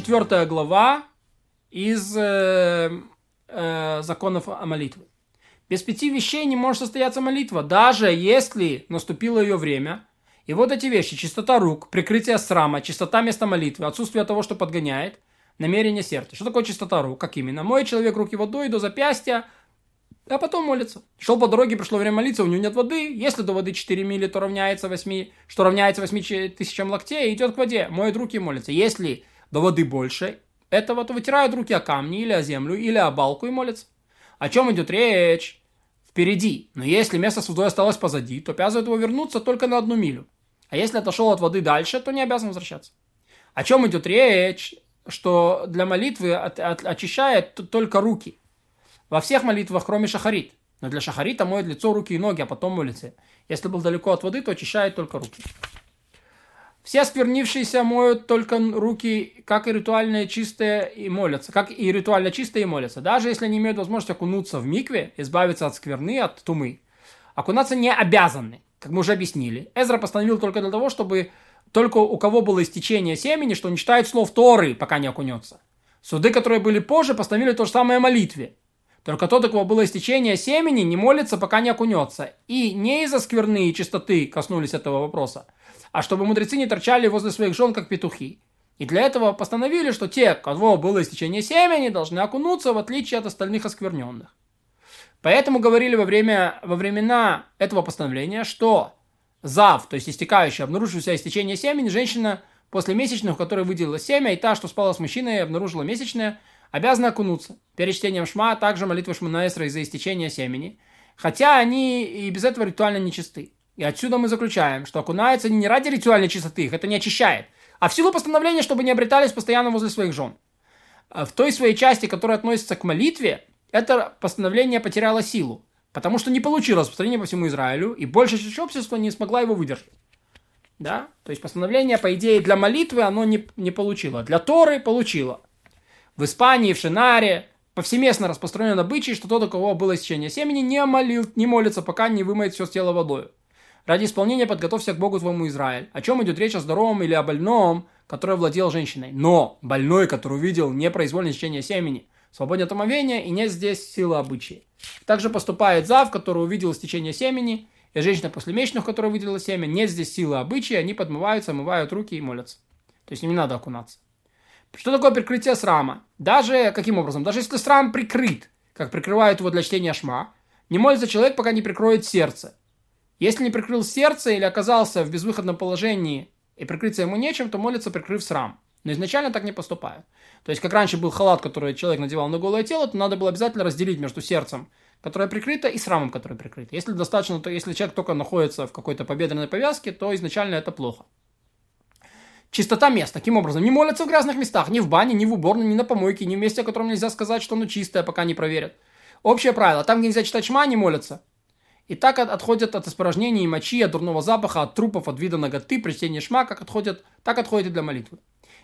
четвертая глава из э, э, законов о молитве. Без пяти вещей не может состояться молитва, даже если наступило ее время. И вот эти вещи, чистота рук, прикрытие срама, чистота места молитвы, отсутствие того, что подгоняет, намерение сердца. Что такое чистота рук? Как именно? Моет человек руки водой до запястья, а потом молится. Шел по дороге, пришло время молиться, у него нет воды. Если до воды 4 мили, то равняется 8, что равняется 8 тысячам локтей, идет к воде, моет руки и молится. Если до воды больше этого, то вытирают руки о камни или о землю, или о балку и молится. О чем идет речь? впереди, но если место с водой осталось позади, то обязывает его вернуться только на одну милю. А если отошел от воды дальше, то не обязан возвращаться. О чем идет речь? Что для молитвы от, от, очищает только руки. Во всех молитвах, кроме шахарит. Но для шахарита моет лицо, руки и ноги, а потом молится. Если был далеко от воды, то очищает только руки. Все осквернившиеся моют только руки, как и ритуально чистые, и молятся. Как и ритуально чистые и молятся. Даже если они имеют возможность окунуться в микве, избавиться от скверны, от тумы. Окунаться не обязаны, как мы уже объяснили. Эзра постановил только для того, чтобы только у кого было истечение семени, что не читает слов Торы, пока не окунется. Суды, которые были позже, постановили то же самое о молитве. Только тот, у кого было истечение семени, не молится, пока не окунется. И не из-за скверны и чистоты коснулись этого вопроса, а чтобы мудрецы не торчали возле своих жен, как петухи. И для этого постановили, что те, кого было истечение семени, должны окунуться, в отличие от остальных оскверненных. Поэтому говорили во, время, во времена этого постановления, что зав, то есть истекающий, обнаруживший истечение семени, женщина после месячных, у которой выделила семя, и та, что спала с мужчиной и обнаружила месячное, обязаны окунуться. Перед чтением шма, а также молитва шманаэсра из-за истечения семени. Хотя они и без этого ритуально нечисты. И отсюда мы заключаем, что окунаются не ради ритуальной чистоты, их это не очищает, а в силу постановления, чтобы не обретались постоянно возле своих жен. А в той своей части, которая относится к молитве, это постановление потеряло силу, потому что не получило распространения по всему Израилю, и большая часть общества не смогла его выдержать. Да? То есть постановление, по идее, для молитвы оно не, не получило. Для Торы получило. В Испании, в Шинаре повсеместно распространен обычай, что тот, у кого было истечение семени, не, молил, не молится, пока не вымоет все с тела водой. Ради исполнения подготовься к Богу твоему Израиль. О чем идет речь о здоровом или о больном, который владел женщиной. Но больной, который увидел непроизвольное течение семени, свободен от омовения и нет здесь силы обычаи. Также поступает зав, который увидел истечение семени, и женщина после месячных, которая выделила семя, нет здесь силы обычаи, они подмываются, омывают руки и молятся. То есть им не надо окунаться. Что такое прикрытие срама? Даже, каким образом? Даже если срам прикрыт, как прикрывают его для чтения шма, не молится человек, пока не прикроет сердце. Если не прикрыл сердце или оказался в безвыходном положении и прикрыться ему нечем, то молится, прикрыв срам. Но изначально так не поступают. То есть, как раньше был халат, который человек надевал на голое тело, то надо было обязательно разделить между сердцем, которое прикрыто, и срамом, который прикрыт. Если достаточно, то если человек только находится в какой-то победренной повязке, то изначально это плохо. Чистота мест. Таким образом, не молятся в грязных местах, ни в бане, ни в уборной, ни на помойке, ни в месте, о котором нельзя сказать, что оно чистое, пока не проверят. Общее правило. Там, где нельзя читать шма, не молятся. И так отходят от испражнений и мочи, от дурного запаха, от трупов, от вида ноготы, при чтении шма, как отходят, так отходят и для молитвы.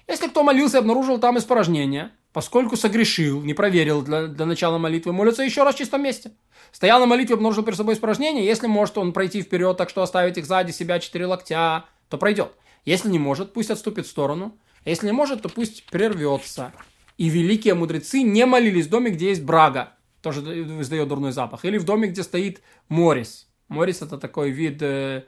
Если кто молился и обнаружил там испражнения, поскольку согрешил, не проверил для, для начала молитвы, молится еще раз в чистом месте. Стоял на молитве, обнаружил перед собой испражнения, если может он пройти вперед, так что оставить их сзади себя четыре локтя, то пройдет. Если не может, пусть отступит в сторону. Если не может, то пусть прервется. И великие мудрецы не молились в доме, где есть брага, тоже издает дурной запах. Или в доме, где стоит морис. Морис это такой вид э,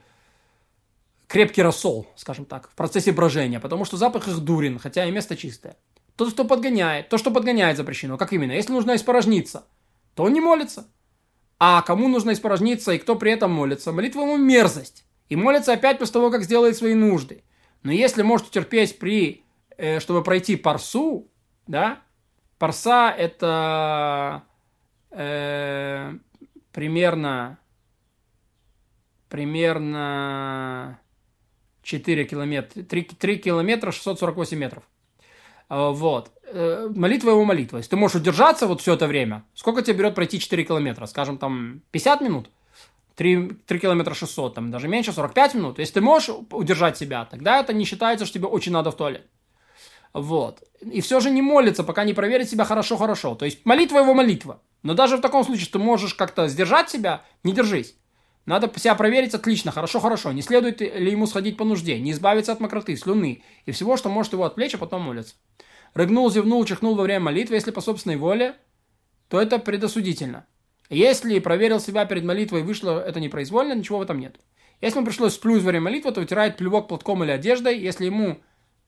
крепкий рассол, скажем так, в процессе брожения, потому что запах их дурен, хотя и место чистое. Тот, кто подгоняет, то, что подгоняет запрещено. Как именно? Если нужно испорожниться, то он не молится. А кому нужно испорожниться и кто при этом молится? Молитва ему мерзость. И молится опять после того, как сделает свои нужды. Но если может утерпеть при, э, чтобы пройти парсу, да, парса это э, примерно, примерно 4 километра, 3, 3 километра 648 метров. Э, вот. Э, молитва его молитва. Если ты можешь удержаться вот все это время, сколько тебе берет пройти 4 километра? Скажем, там 50 минут? 3, 3 километра 600, там даже меньше, 45 минут. Если ты можешь удержать себя, тогда это не считается, что тебе очень надо в туалет. Вот. И все же не молится, пока не проверит себя хорошо-хорошо. То есть молитва его молитва. Но даже в таком случае ты можешь как-то сдержать себя, не держись. Надо себя проверить отлично, хорошо-хорошо. Не следует ли ему сходить по нужде, не избавиться от мокроты, слюны и всего, что может его отвлечь, а потом молиться. рыгнул, зевнул, чихнул во время молитвы, если по собственной воле, то это предосудительно. Если проверил себя перед молитвой и вышло это непроизвольно, ничего в этом нет. Если ему пришлось сплюнуть во время молитвы, то вытирает плевок платком или одеждой. Если ему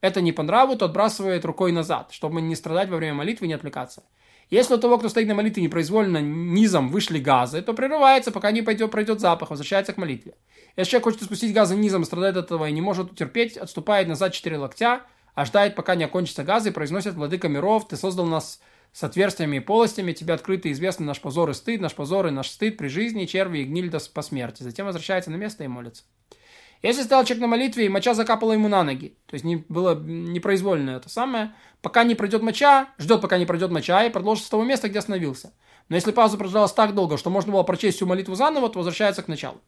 это не по нраву, то отбрасывает рукой назад, чтобы не страдать во время молитвы и не отвлекаться. Если у того, кто стоит на молитве, непроизвольно низом вышли газы, то прерывается, пока не пойдет, пройдет запах, возвращается к молитве. Если человек хочет спустить газы низом, страдает от этого и не может утерпеть, отступает назад 4 локтя, ожидает, пока не окончатся газы, и произносит «Владыка миров, ты создал нас с отверстиями и полостями, тебе открыто и известно наш позор и стыд, наш позор и наш стыд при жизни, черви и гниль до по смерти». Затем возвращается на место и молится. Если стоял человек на молитве, и моча закапала ему на ноги, то есть не, было непроизвольно это самое, пока не пройдет моча, ждет, пока не пройдет моча, и продолжит с того места, где остановился. Но если пауза продолжалась так долго, что можно было прочесть всю молитву заново, то возвращается к началу.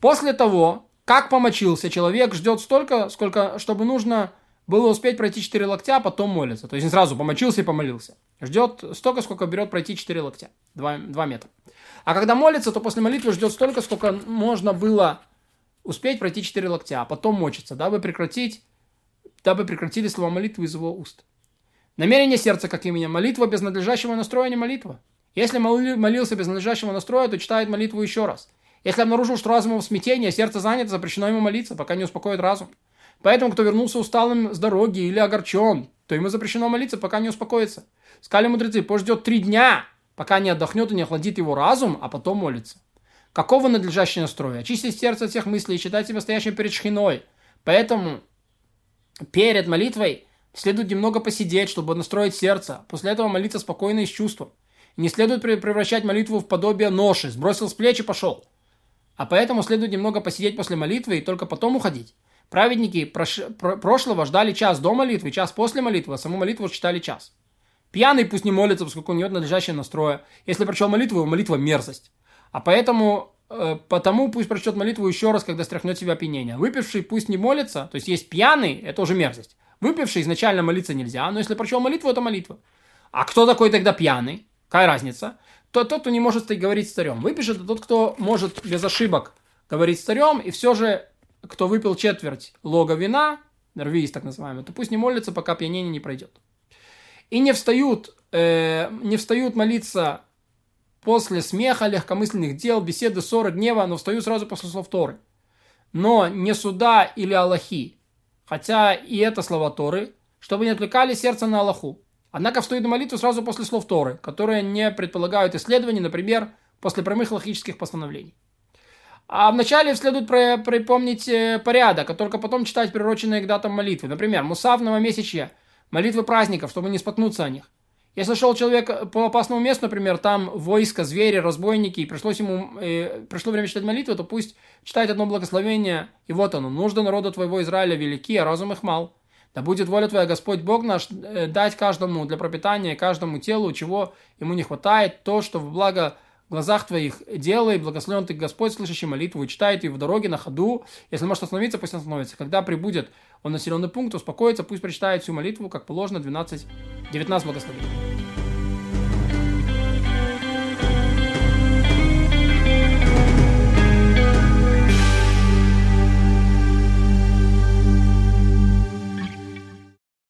После того, как помочился, человек ждет столько, сколько, чтобы нужно было успеть пройти 4 локтя, а потом молится. То есть не сразу помочился и помолился. Ждет столько, сколько берет пройти 4 локтя. 2, 2 метра. А когда молится, то после молитвы ждет столько, сколько можно было успеть пройти 4 локтя, а потом мочиться, дабы прекратить, дабы прекратили слова молитвы из его уст. Намерение сердца, как имя, молитва без надлежащего настроя не молитва. Если молился без надлежащего настроя, то читает молитву еще раз. Если обнаружил, что разум в смятении, а сердце занято, запрещено ему молиться, пока не успокоит разум. Поэтому, кто вернулся усталым с дороги или огорчен, то ему запрещено молиться, пока не успокоится. Сказали мудрецы, пусть ждет три дня, пока не отдохнет и не охладит его разум, а потом молится. Какого надлежащий настрой? Очистить сердце от всех мыслей и считать себя стоящим перед шхиной. Поэтому перед молитвой следует немного посидеть, чтобы настроить сердце. После этого молиться спокойно и с чувством. Не следует превращать молитву в подобие ноши. Сбросил с плеч и пошел. А поэтому следует немного посидеть после молитвы и только потом уходить. Праведники прош... прошлого ждали час до молитвы, час после молитвы, а саму молитву читали час. Пьяный пусть не молится, поскольку у него надлежащее настроя. Если прочел молитву, его молитва мерзость. А поэтому, э, потому пусть прочтет молитву еще раз, когда стряхнет себя опьянение. Выпивший пусть не молится, то есть есть пьяный, это уже мерзость. Выпивший изначально молиться нельзя, но если прочел молитву, это молитва. А кто такой тогда пьяный? Какая разница? То тот, кто не может говорить с царем. Выпишет это тот, кто может без ошибок говорить с царем, и все же, кто выпил четверть лога вина, рвиз так называемый, то пусть не молится, пока пьянение не пройдет. И не встают, э, не встают молиться после смеха, легкомысленных дел, беседы, ссоры, гнева, но встаю сразу после слов Торы. Но не суда или Аллахи, хотя и это слова Торы, чтобы не отвлекали сердце на Аллаху. Однако встают на молитву сразу после слов Торы, которые не предполагают исследований, например, после прямых логических постановлений. А вначале следует припомнить э, порядок, а только потом читать приуроченные к датам молитвы. Например, Мусав новомесячья, молитвы праздников, чтобы не споткнуться о них. Если шел человек по опасному месту, например, там войско, звери, разбойники, и пришлось ему, э, пришло время читать молитву, то пусть читает одно благословение, и вот оно, нужды народа твоего Израиля велики, а разум их мал. Да будет воля твоя, Господь Бог наш, э, дать каждому для пропитания, каждому телу, чего ему не хватает, то, что в благо глазах твоих делай, благословен ты Господь, слышащий молитву, и читает ее в дороге, на ходу. Если может остановиться, пусть остановится. Когда прибудет он населенный пункт, успокоится, пусть прочитает всю молитву, как положено, 12, 19 благословений.